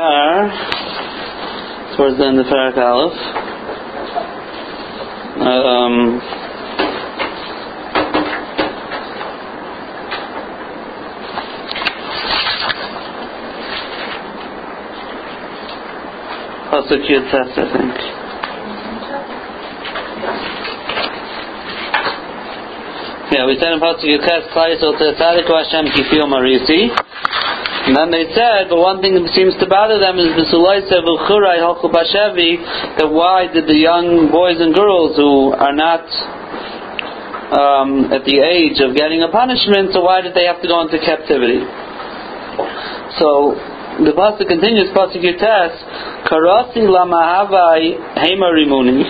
are towards the end of Parak Aleph. Um, Pasuk Yud Tes, I think. Yeah, we said in Pasuk Yud Tes, Klai Yisrael Tzadiku Hashem Kifio Marisi. And then they said, but one thing that seems to bother them is the Sulaisa V'churai Halchu Bashevi, that why did the young boys and girls who are not um, at the age of getting a punishment, so why did they have to go into captivity? So the pasuk continues, pasuk Yutes, Karasi lamahavai hemarimuni.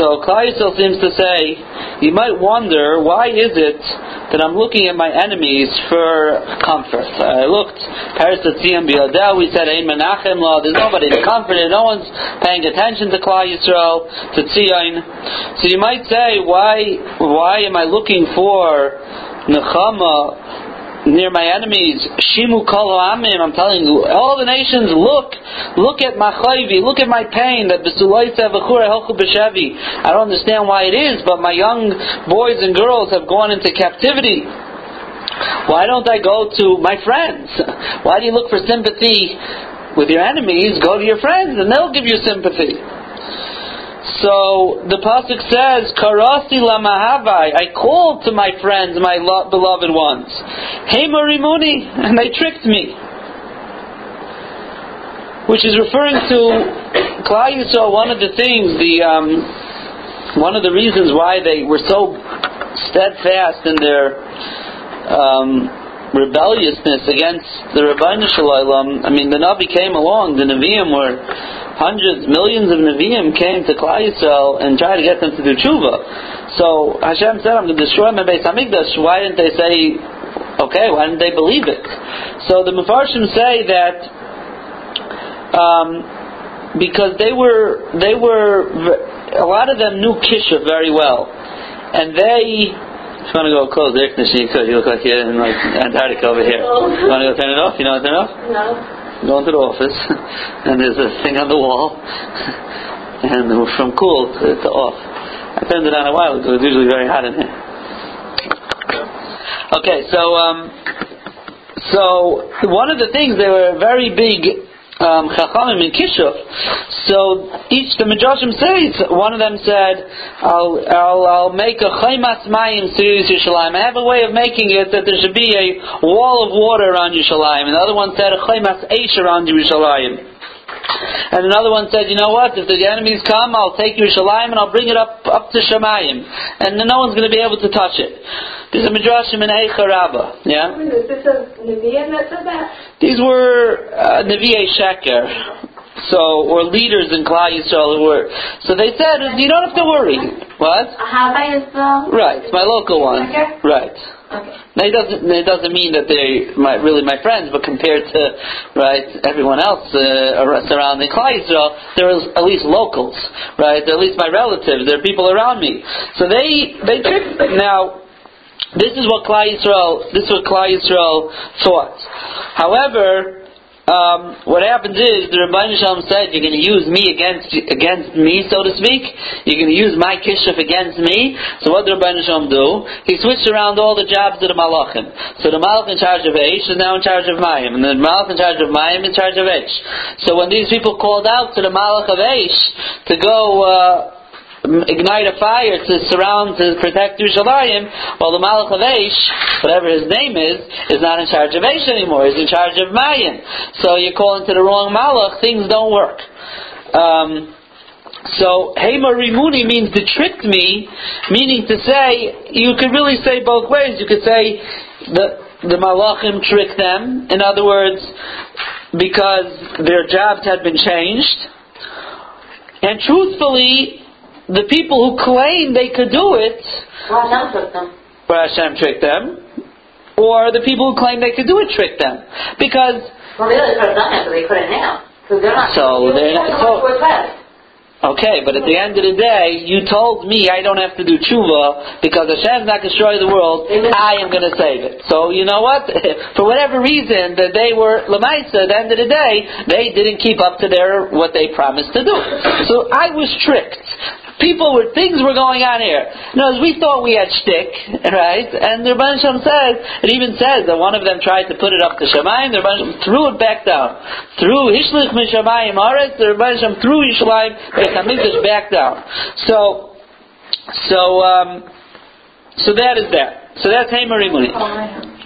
So Klai seems to say, you might wonder, why is it that I'm looking at my enemies for comfort? I looked, Paris Biyadel, we said, Ein Menachem Law, there's nobody to comfort no one's paying attention to Klai Yisrael, to Tzion. So you might say, why, why am I looking for Nechama near my enemies. Shimu kol amim. I'm telling you, all the nations, look, look at my chayvi, look at my pain. That b'sulaitza v'chura b'shevi. I don't understand why it is, but my young boys and girls have gone into captivity. Why don't I go to my friends? Why do you look for sympathy with your enemies? Go to your friends, and they'll give you sympathy. So the pasuk says, "Karasi lamahavai." I called to my friends, my lo- beloved ones. Hey Marimuni, and they tricked me. Which is referring to Klal Yisrael. One of the things, the um, one of the reasons why they were so steadfast in their um, rebelliousness against the Rabbeinu Shalom. I mean, the Navi came along. The Nevi'im were hundreds, millions of Nevi'im came to Klal Yisrael and tried to get them to do tshuva. So Hashem said, "I'm going to destroy my Beis Hamikdash." Why didn't they say, "Okay"? Why didn't they believe it? So the Mefarshim say that um, because they were they were a lot of them knew Kisha very well, and they. If you want to go close the air conditioning, you could. You look like you're in like Antarctica over here. You want to go turn it off? You know how to turn it off? No. Go into the office, and there's a thing on the wall, and from cool to, to off. I turned it on a while ago. It was usually very hot in here. Okay, so um, so one of the things they were very big um, chachamim in Kishuf. So each the Midrashim says one of them said, "I'll I'll, I'll make a chaymas mayim series Yerushalayim. I have a way of making it that there should be a wall of water around Yerushalayim." other one said a chaymas eish around Yerushalayim. And another one said, you know what? If the enemies come, I'll take Yerushalayim and I'll bring it up up to Shemayim, and no one's going to be able to touch it. There's a midrashim in Eicha Rabbah. Yeah. Is this a Nevi'im that said that? These were uh, Nevi'ei Sheker. So, or leaders in Klal Yisrael who were. So they said, you don't have to worry. What? Right, my local one. Right. Okay. Now, it doesn't it doesn't mean that they're my, really my friends, but compared to right everyone else uh, surrounding Klal Yisrael, they're at least locals, right? They're at least my relatives. They're people around me. So they they tricked now. This is what Klal Yisrael. This is what Klal Yisrael thought. However. Um, what happens is the Rabbi Shalom said you're going to use me against against me, so to speak. You're going to use my kishuf against me. So what did Rabbi Shalom do? He switched around all the jobs of the malachim. So the malach in charge of Eish is now in charge of Mayim, and the malach in charge of Mayim in charge of Eish. So when these people called out to the malach of Eish to go. Uh, ignite a fire to surround, to protect Yerushalayim, while the Malach of Eish, whatever his name is, is not in charge of Eish anymore, he's in charge of Mayim. So you're calling to the wrong Malach, things don't work. Um, so Hema Rimuni means to trick me, meaning to say, you could really say both ways. You could say the, the Malachim tricked them, in other words, because their jobs had been changed. And truthfully, the people who claim they could do it, Well, Hashem took them. but Hashem tricked them, or the people who claim they could do it tricked them. Because, Well, they really could have done it, but they couldn't now. Because they're not. So they're- not. so- what was left. Okay, but at the end of the day, you told me I don't have to do tshuva because Hashem's not going to destroy the world. I am going to save it. So you know what? For whatever reason that they were lemaisa, at the end of the day, they didn't keep up to their what they promised to do. So I was tricked people were things were going on here. No, we thought we had shtick, right? And the Rebbe Shem says it even says that one of them tried to put it up to Shemayim, the Rebbe Shem threw it back down. Threw Hishlich Mishamayim Aretz, the Rebbe Shem threw Yishalayim Beit back down. So, so, um, so that is that. So that's Hey Marimuni.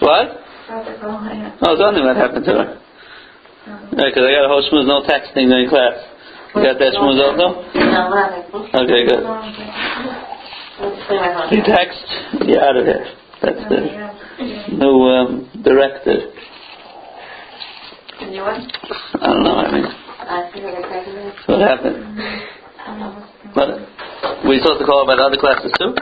What? Oh, don't know what happened to her. Because I got a whole schmooze, no texting during class. You got that schmooze also? Okay, good. You text, you're out of here. That's the new um, directive. I don't know. I mean, what happened? Were you supposed to call about other classes too?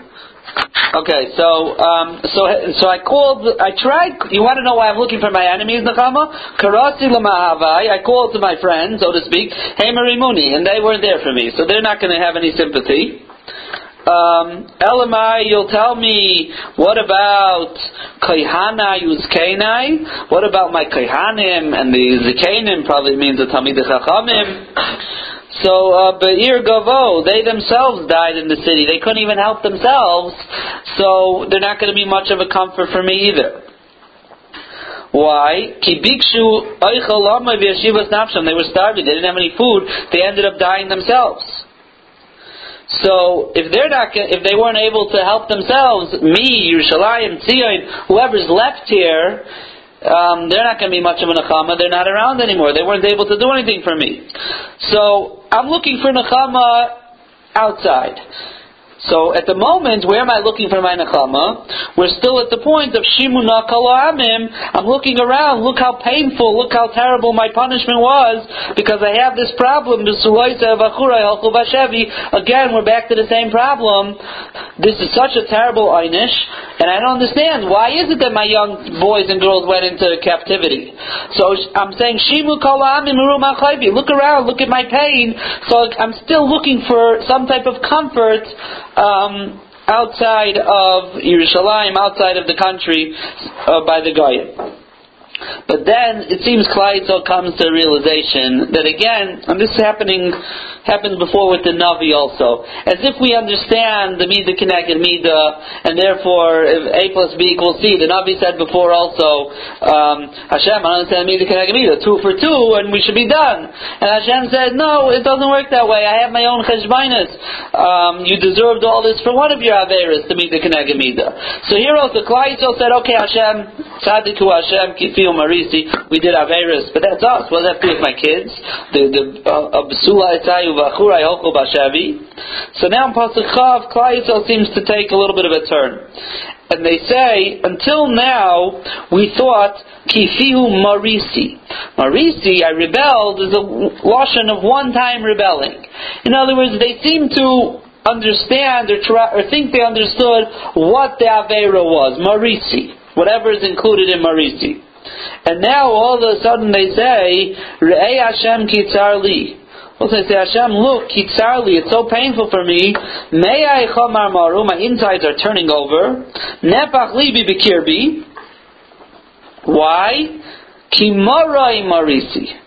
Okay, so um, so so I called. I tried. You want to know why I'm looking for my enemies, Nachama? Karasi lamahavai. I called to my friends, so to speak, Hey Marimuni, and they weren't there for me, so they're not going to have any sympathy. Um, Elamai, you'll tell me what about Kaihana Yuzkainai? What about my Kaihanim and the Zikainim? Probably means the Talmid Chachamim. So, uh, Be'ir Gavo, they themselves died in the city. They couldn't even help themselves, so they're not going to be much of a comfort for me either. Why? They were starving. They didn't have any food. They ended up dying themselves. So if they're not, if they weren't able to help themselves, me, Yerushalayim, Tzion, whoever's left here, um, they're not going to be much of a nachama. They're not around anymore. They weren't able to do anything for me. So I'm looking for nachama outside. So at the moment, where am I looking for my nachama? We're still at the point of shimuna amim. I'm looking around. Look how painful. Look how terrible my punishment was because I have this problem. Again, we're back to the same problem. This is such a terrible einish, and I don't understand why is it that my young boys and girls went into captivity. So I'm saying shimu amim Look around. Look at my pain. So I'm still looking for some type of comfort um, outside of Yerushalayim, outside of the country, uh, by the Goyim. But then it seems Kleitzel comes to a realization that again, and this is happening happened before with the Navi also, as if we understand the Mida connected Mida, and therefore if A plus B equals C, the Navi said before also, um, Hashem, I understand Mida connected Mida, two for two, and we should be done. And Hashem said, no, it doesn't work that way. I have my own cheshbainas. Um, you deserved all this for one of your Averas to meet the connected Mida. So here also Kleitzel said, okay, Hashem, Tzadiku Hashem, Kifi Marisi, we did Averas, but that's us. What does that do with my kids? The the uh, Vachurai. So now in Pasuk Chav, Klai seems to take a little bit of a turn. And they say, until now, we thought, Kifihu Marisi. Marisi, I rebelled, is a lotion of one-time rebelling. In other words, they seem to understand or, try, or think they understood what the Avera was. Marisi. Whatever is included in Marisi. And now all of a sudden they say, Re'ei Hashem kitzar. Well, say, Hashem, look, kitzar li, it's so painful for me. May I chomar maru, my insides are turning over. Nepach libi bikirbi. Why? Kimarai marisi.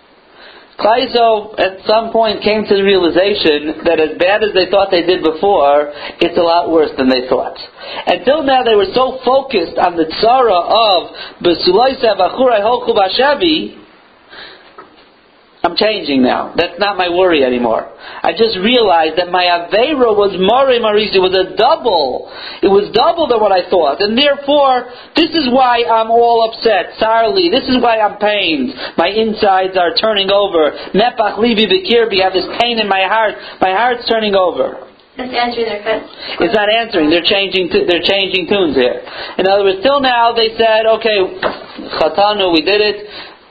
Klaizo at some point came to the realization that as bad as they thought they did before, it's a lot worse than they thought. Until now they were so focused on the tzara of Besulaisa Vachurai Hochu Bashavi, I'm changing now. That's not my worry anymore. I just realized that my Aveira was Mare Marisi, was a double. It was double than what I thought. And therefore, this is why I'm all upset, Sarli. This is why I'm pained. My insides are turning over. Nepach Livi Bikirbi, I have this pain in my heart. My heart's turning over. It's answering their question. It's not answering. They're changing. T- they're changing tunes here. In other words, till now they said, "Okay, Chatanu, we did it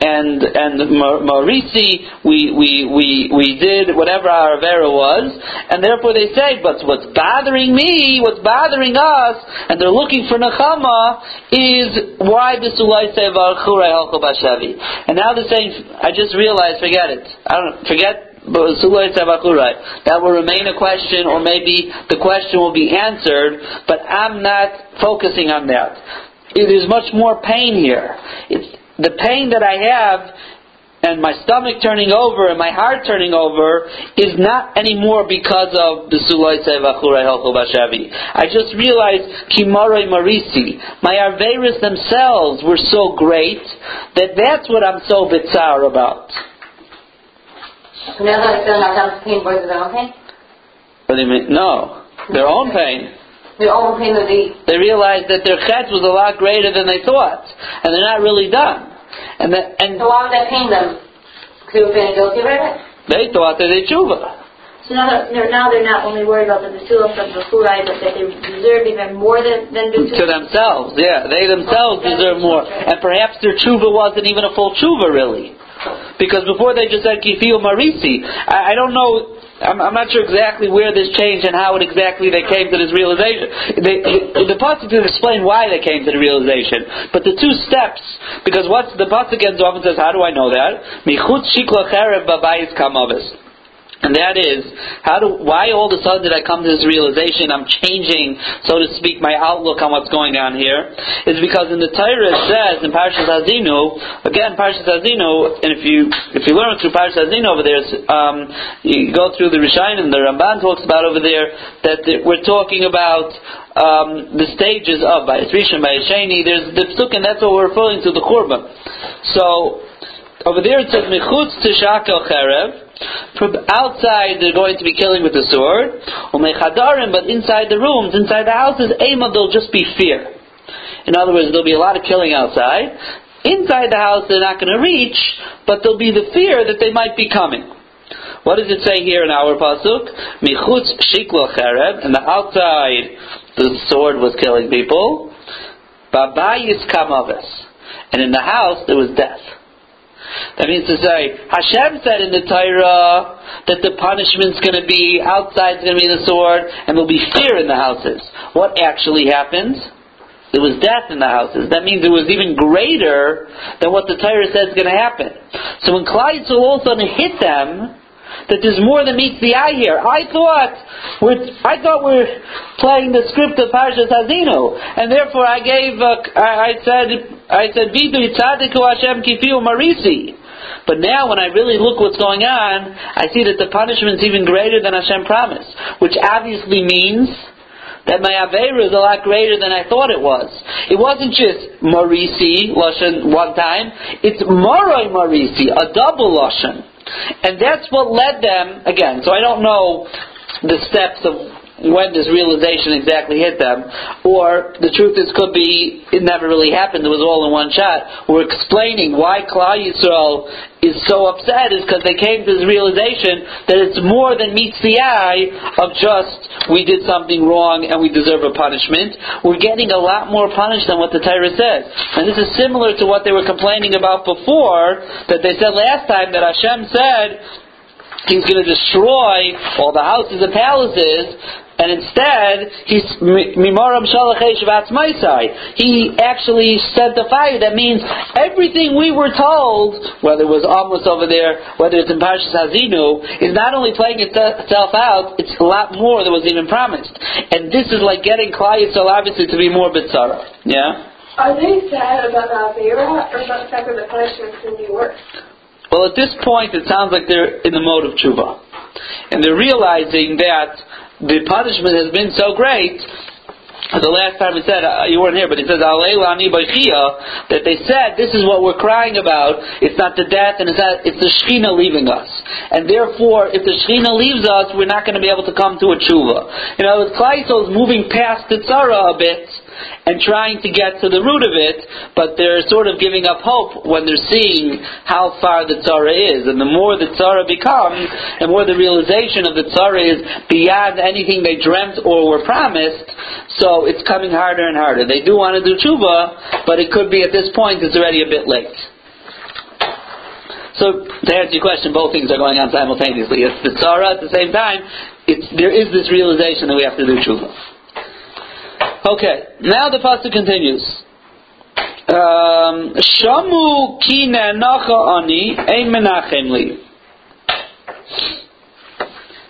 and and Marisi, we, we, we, we did whatever our Avera was, and therefore they say, but what's bothering me, what's bothering us, and they're looking for Nechama, is why the Sulai say And now they're saying, I just realized, forget it. I don't forget. That will remain a question, or maybe the question will be answered, but I'm not focusing on that. It is much more pain here. It's the pain that I have and my stomach turning over and my heart turning over is not anymore because of the Sulai Bashavi. I just realized Kimaroi Marisi. My Arveris themselves were so great that that's what I'm so bizarre about. So now that I feel Hashem's pain versus their own pain? What do you mean? No. Their own pain. Their own pain would. They realized that their chet was a lot greater than they thought. And they're not really done. And that, and So why would that pain them? Because they were feeling guilty about it? they thought that they tshuva. So now they're, now they're not only worried about the Basulah from the Furai, but that they deserve even more than, than To themselves, yeah. They themselves deserve more. And perhaps their tshuva wasn't even a full tshuva, really. Because before they just said Kifiu Marisi. I, I don't know, I'm, I'm not sure exactly where this changed and how it exactly they came to this realization. They, the, Pasuk didn't explain why they came to the realization. But the two steps, because what's the Pasuk ends off and says, how do I know that? Michutz shikla cherev babayis kamavis. And that is, how do, why all of a sudden did I come to this realization? I'm changing, so to speak, my outlook on what's going on here. Is because in the Torah it says in Parshas Hazinu, again Parshas Hazinu, and if you if you learn through Parshas Hazinu over there, um, you go through the Rishonim, and the Ramban talks about over there that we're talking about um, the stages of Bayis Rishon, Bayis Sheni. There's the Psukim, that's what we're referring to the Korban. So over there it says Mechutz Tishakel Cherev. From outside, they're going to be killing with the sword. But inside the rooms, inside the houses, Ema, there'll just be fear. In other words, there'll be a lot of killing outside. Inside the house, they're not going to reach, but there'll be the fear that they might be coming. What does it say here in our pasuk? Michutz shiklo cherev, and the outside, the sword was killing people. Babayis kamavis, and in the house there was death. That means to say, Hashem said in the Torah that the punishment's going to be outside's going to be the sword, and there'll be fear in the houses. What actually happened? There was death in the houses. That means it was even greater than what the Torah says is going to happen. So when Klai Yisrael all of a sudden hit them, that there's more than meets the eye here. I thought we're, I thought we're playing the script of Parshas Hazinu, and therefore I gave, uh, I, I said, I said, Vidu Hashem Kifiu Marisi. But now, when I really look what's going on, I see that the punishment's even greater than Hashem promised, which obviously means that my Aveira is a lot greater than I thought it was. It wasn't just Marisi, Lashon, one time. It's Moroi Marisi, a double Lashon. And that's what led them, again, so I don't know the steps of when this realization exactly hit them, or the truth is could be it never really happened, it was all in one shot. We're explaining why Klal Yisrael is so upset is because they came to this realization that it's more than meets the eye of just we did something wrong and we deserve a punishment. We're getting a lot more punished than what the Torah says. And this is similar to what they were complaining about before, that they said last time that Hashem said he's going to destroy all the houses and palaces, and instead, he's mimaram shalachesh vatzmaisai. He actually sent the fire. That means everything we were told, whether it was almost over there, whether it's in Parshas Hazinu, is not only playing itself out, it's a lot more than was even promised. And this is like getting Klal Yisrael obviously to be more bitzara. Yeah. Are they sad about the Avera or about the fact that the punishment's going to be worse? Well, at this point, it sounds like they're in the mode of tshuva. And they're realizing that the punishment has been so great. The last time he said, uh, you weren't here, but he says, that they said, this is what we're crying about. It's not the death, and it's, not, it's the Shekhinah leaving us. And therefore, if the Shekhinah leaves us, we're not going to be able to come to a tshuva. You know, Yisrael is moving past the tzara a bit, and trying to get to the root of it, but they're sort of giving up hope when they're seeing how far the tzara is. And the more the tzara becomes, the more the realization of the tzara is beyond anything they dreamt or were promised, so it's coming harder and harder. They do want to do tshuva, but it could be at this point it's already a bit late. So to answer your question, both things are going on simultaneously. It's the tzara at the same time. It's, there is this realization that we have to do tshuva. Okay, now the pasuk continues. Um, Shamu ki nacha ani ein menachem li.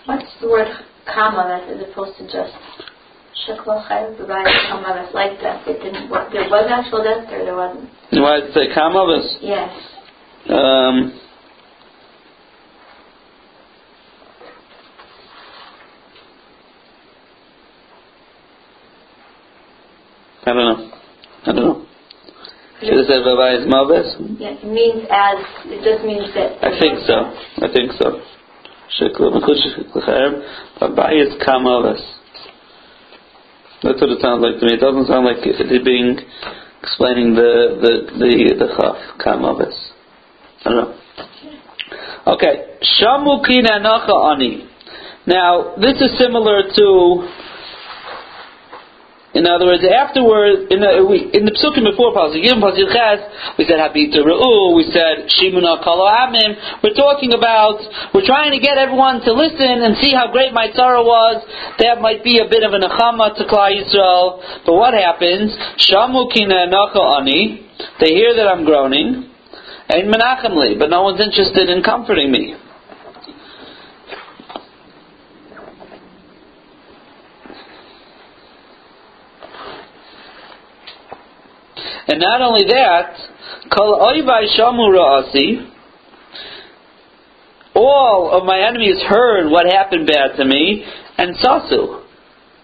What's the word kamaves as opposed to just shaklachay provided kamaves like death? It didn't work. There was actual death or there wasn't? Why does it say kamavis? Yes. Um, I don't know. I don't know. Should have said Babay's Mavis? Yeah, it means as, it just means that. I think so. I think so. Shekla Babay's Kamavis. That's what it sounds like to me. It doesn't sound like it being explaining the the the the chaf kamavis. I don't know. Okay, shamu kina nacha ani. Now this is similar to in other words, afterwards, in the, we, in the psukim before Pasuk Yom Pasuk we said to Re'u, we said Shimuna Kalo Amim. We're talking about, we're trying to get everyone to listen and see how great my tzara was. That might be a bit of a nechama to Klal Yisrael. But what happens? Shamu Kina Ani. They hear that I'm groaning. And Menachem li, but no one's interested in comforting me. And not only that, all of my enemies heard what happened bad to me, and sasu.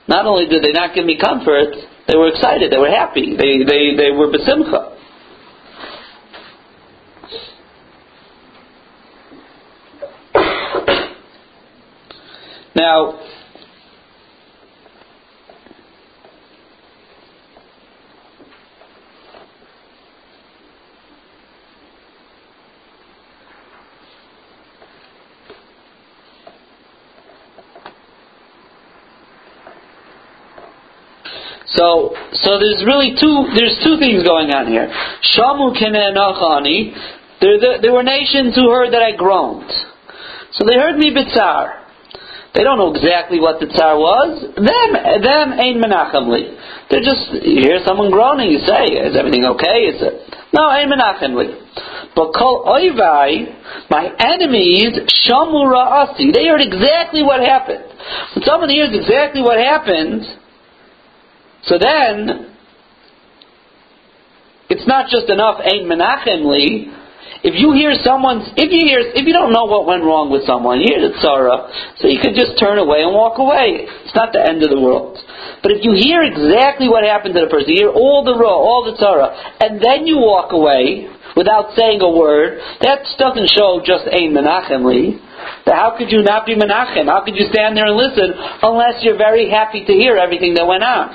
Not only did they not give me comfort, they were excited, they were happy, they, they, they were besimcha. Now, So, so there's really two, there's two things going on here. Shamu Nachani, there, there, were nations who heard that I groaned. So they heard me bitzar. They don't know exactly what the tsar was. Them, them ain't menachem li. They're just, you hear someone groaning, you say, is everything okay? Is it? No, ain't menachem li. But kol oivai, my enemies, shamu ra'asi. They heard exactly what happened. When someone hears exactly what happened, so then, it's not just enough ein menachem li. If you hear someone's, if you hear, if you don't know what went wrong with someone, you hear the tzara, so you could just turn away and walk away. It's not the end of the world. But if you hear exactly what happened to the person, you hear all the raw, all the tzara, and then you walk away without saying a word, that doesn't show just a menachem li. How could you not be menachem? How could you stand there and listen unless you're very happy to hear everything that went on?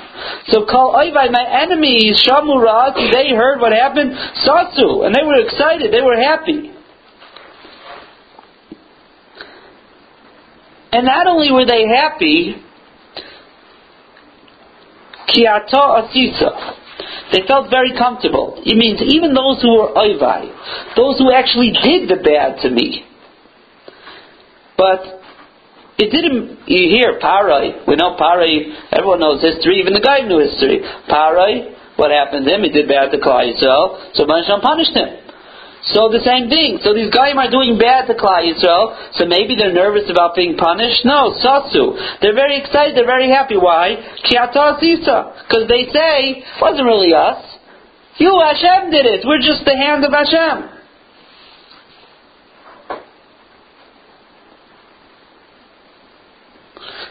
So call oivai, my enemies, shamu ra'ati, they heard what happened, satsu, and they were excited, they were happy. And not only were they happy, kiata asisa, they felt very comfortable. It means even those who were oivai, those who actually did the bad to me, but it didn't, you hear Parai, we know Parai, everyone knows history, even the guy knew history. Parai, what happened to him? He did bad to Klal Yisrael, so Hashem punished him. So the same thing. So these guys are doing bad to Klal Yisrael, so maybe they're nervous about being punished? No, Satsu. They're very excited, they're very happy. Why? Because they say, it wasn't really us. You, Hashem, did it. We're just the hand of Hashem.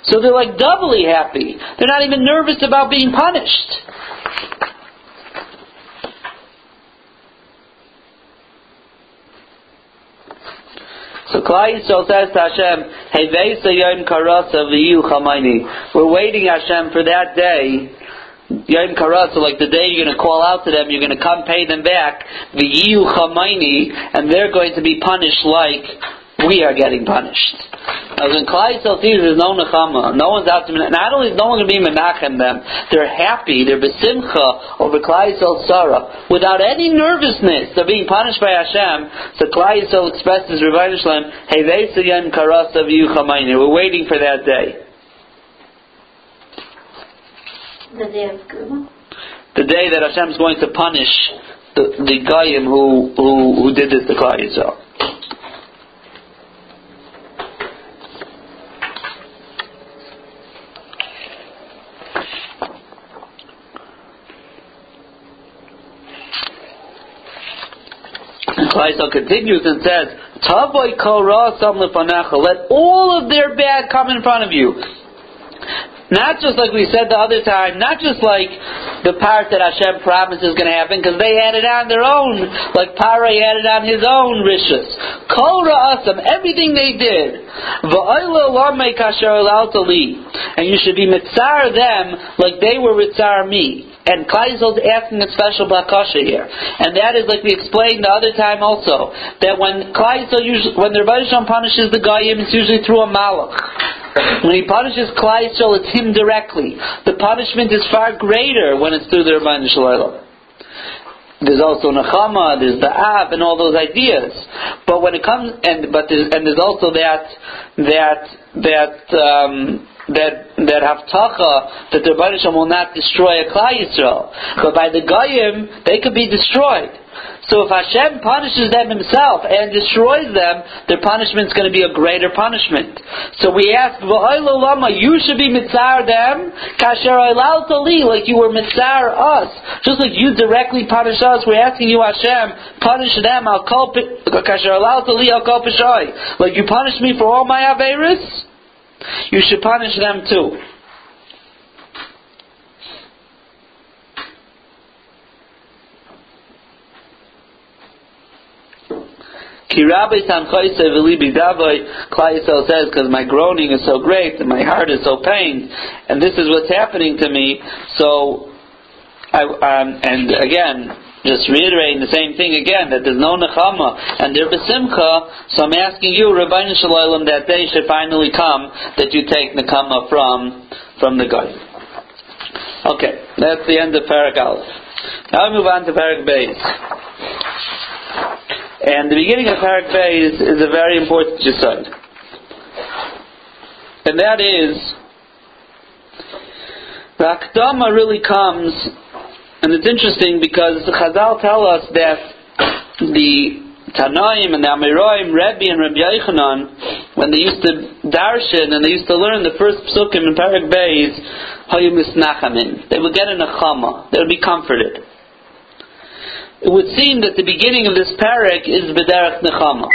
So they're like doubly happy. They're not even nervous about being punished. So Klal Yisrael says to Hashem, Hevesa Yom Karasa V'yu Chamaini. We're waiting, Hashem, for that day. Yom Karasa, like the day you're going to call out to them, you're going to come pay them back. V'yu Chamaini, and they're going to be punished like we are getting punished. As in Klal Yisrael sees there's no nechama, no one's out to not only is no one going to be menachem them, they're happy, they're besimcha over Klal Yisrael Sarah, without any nervousness of being punished by Hashem. So Klal Yisrael expresses Rabbi Shalom, Hey Vesayim Karasa V'Yuchamayne. We're waiting for that day. The day of Gula? The day that Hashem is going to punish the, the Goyim who, who, who did this to Klal Yisrael. Klaisel continues and says, Tavoy. Let all of their bad come in front of you. Not just like we said the other time, not just like the part that Hashem promised is going to happen, because they had it on their own, like Paray had it on his own rishus. Kol ra'asam, everything they did. And you should be mitzar them like they were mitzar me. And Kleisel is asking a special bakasha here, and that is like we explained the other time also that when usually when the Rebbe punishes the goyim, it's usually through a malach. When he punishes Kleisel, it's him directly. The punishment is far greater when it's through the Rebbe. There's also Nechama, there's the Av, and all those ideas. But when it comes, and but there's, and there's also that that that um, that that haftacha that the Rebbeinu will not destroy a Klal Yisrael, but by the Goyim they could be destroyed. So if Hashem punishes them Himself and destroys them, their punishment is going to be a greater punishment. So we ask, lama, you should be mitzar them, kasher li, like you were mitzar us, just like you directly punish us. We're asking you, Hashem, punish them. Kasher li, Like you punish me for all my averis you should punish them too. Kirabe Sanchoise Velibi Davoi, Klai says, because my groaning is so great and my heart is so pained, and this is what's happening to me, so, I, um, and again, just reiterating the same thing again, that there's no nechama and they're besimcha, so I'm asking you, Rabbi Shalom, that day should finally come that you take nechama from from the guy. Okay, that's the end of Parak Aleph. Now we move on to Parak Beis. And the beginning of Parak Beis is a very important yesod. And that is, the Akdama really comes and it's interesting because Chazal tell us that the Tanaim and the Amiraim, Rebbe and Rabbi Yechanan, when they used to darshan and they used to learn the first psukim in Parak Beis, Hayum Isnachamin. They would get in a chama. They would be comforted. It would seem that the beginning of this parak is B'derach Nechama.